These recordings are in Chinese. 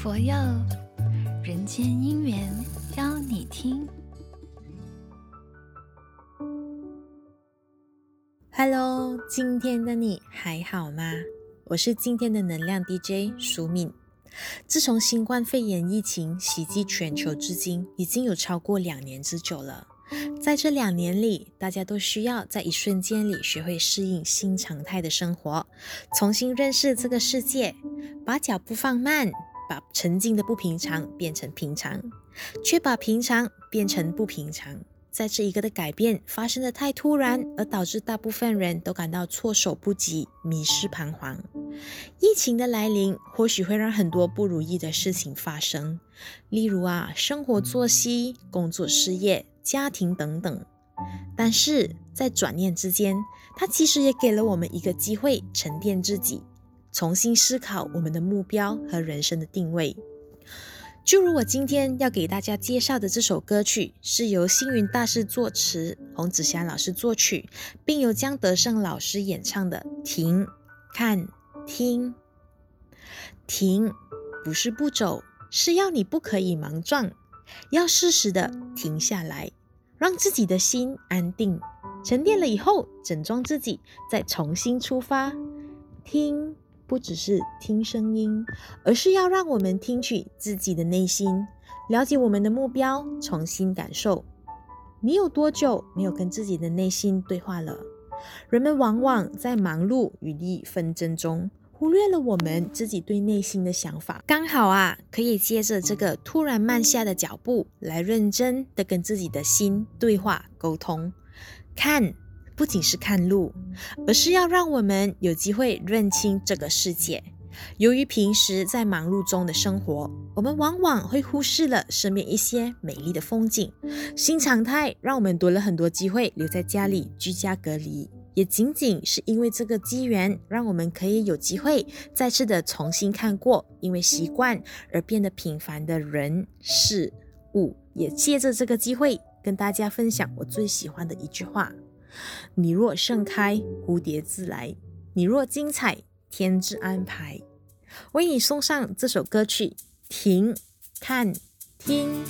佛佑，人间姻缘邀你听。Hello，今天的你还好吗？我是今天的能量 DJ 舒敏。自从新冠肺炎疫情袭击全球至今，已经有超过两年之久了。在这两年里，大家都需要在一瞬间里学会适应新常态的生活，重新认识这个世界，把脚步放慢，把曾经的不平常变成平常，却把平常变成不平常。在这一个的改变发生的太突然，而导致大部分人都感到措手不及、迷失彷徨。疫情的来临，或许会让很多不如意的事情发生，例如啊，生活作息、工作失业、家庭等等。但是在转念之间，它其实也给了我们一个机会，沉淀自己，重新思考我们的目标和人生的定位。就如我今天要给大家介绍的这首歌曲，是由星云大师作词，洪子祥老师作曲，并由江德胜老师演唱的《停、看、听》。停，不是不走，是要你不可以莽撞，要适时的停下来，让自己的心安定，沉淀了以后，整装自己，再重新出发。听。不只是听声音，而是要让我们听取自己的内心，了解我们的目标，重新感受。你有多久没有跟自己的内心对话了？人们往往在忙碌与利益纷争中，忽略了我们自己对内心的想法。刚好啊，可以借着这个突然慢下的脚步，来认真的跟自己的心对话沟通，看。不仅是看路，而是要让我们有机会认清这个世界。由于平时在忙碌中的生活，我们往往会忽视了身边一些美丽的风景。新常态让我们多了很多机会留在家里居家隔离，也仅仅是因为这个机缘，让我们可以有机会再次的重新看过因为习惯而变得平凡的人事物。也借着这个机会，跟大家分享我最喜欢的一句话。你若盛开，蝴蝶自来；你若精彩，天之安排。为你送上这首歌曲，停、看、听。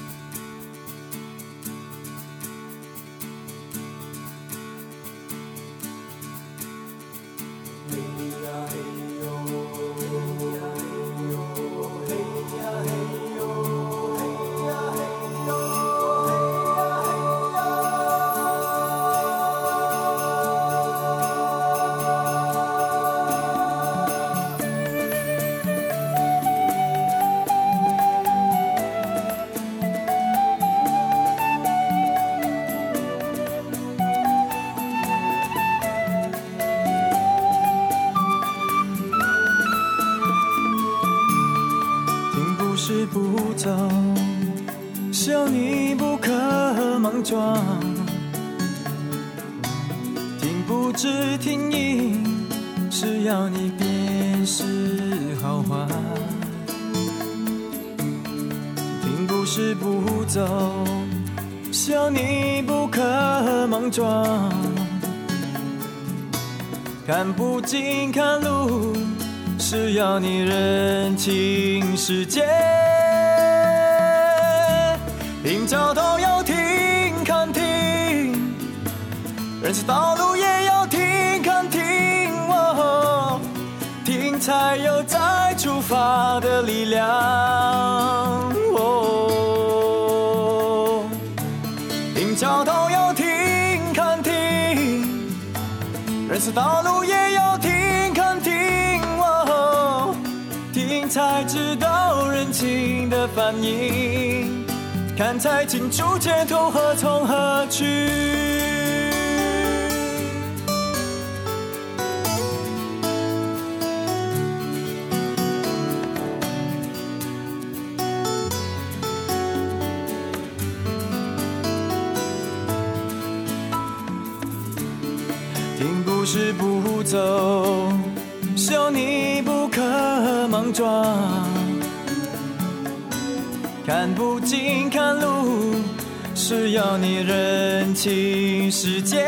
是不走，笑你不可莽撞。听不知停应，是要你辨识好坏。听不是不走，笑你不可莽撞。看不尽看路。是要你认清世界，停脚都要停看停，人生道路也要停看停，哦，停才有再出发的力量，哦，停脚都要停看停，人生道路也要停。才知道人情的反应，看才清楚前头何从何去。停不是不走，笑你不可莽撞，看不清看路，是要你认清世界。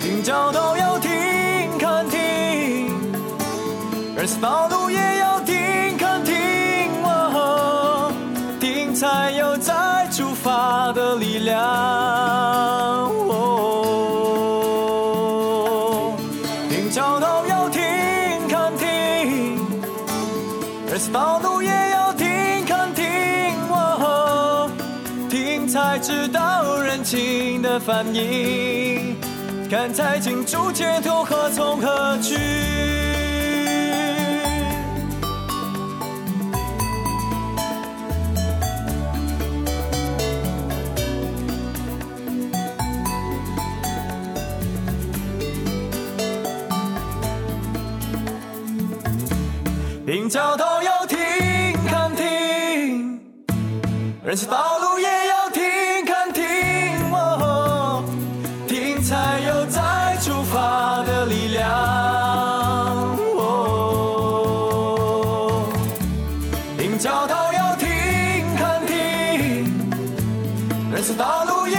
停脚都要停，看停，而生暴怒也要停，看停，停才有再出发的力量。停脚。道路也要停看停，哦，停才知道人情的反应，看才清楚街头何从何去。停脚人行道路也要停看停，哦，停才有再出发的力量。哦，林教导要停看停，人行道路也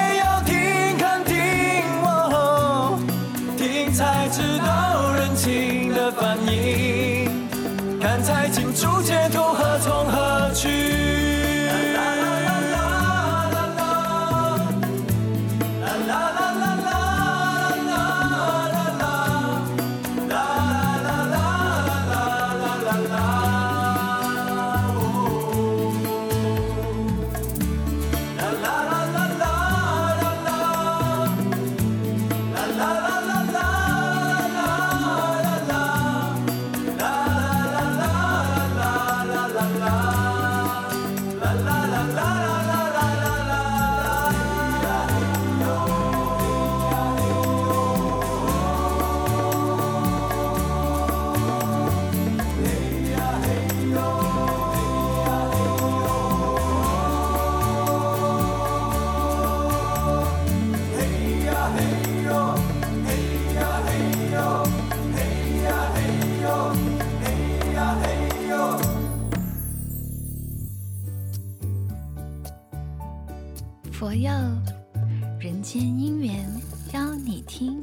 la la. 佛佑人间姻缘邀你听。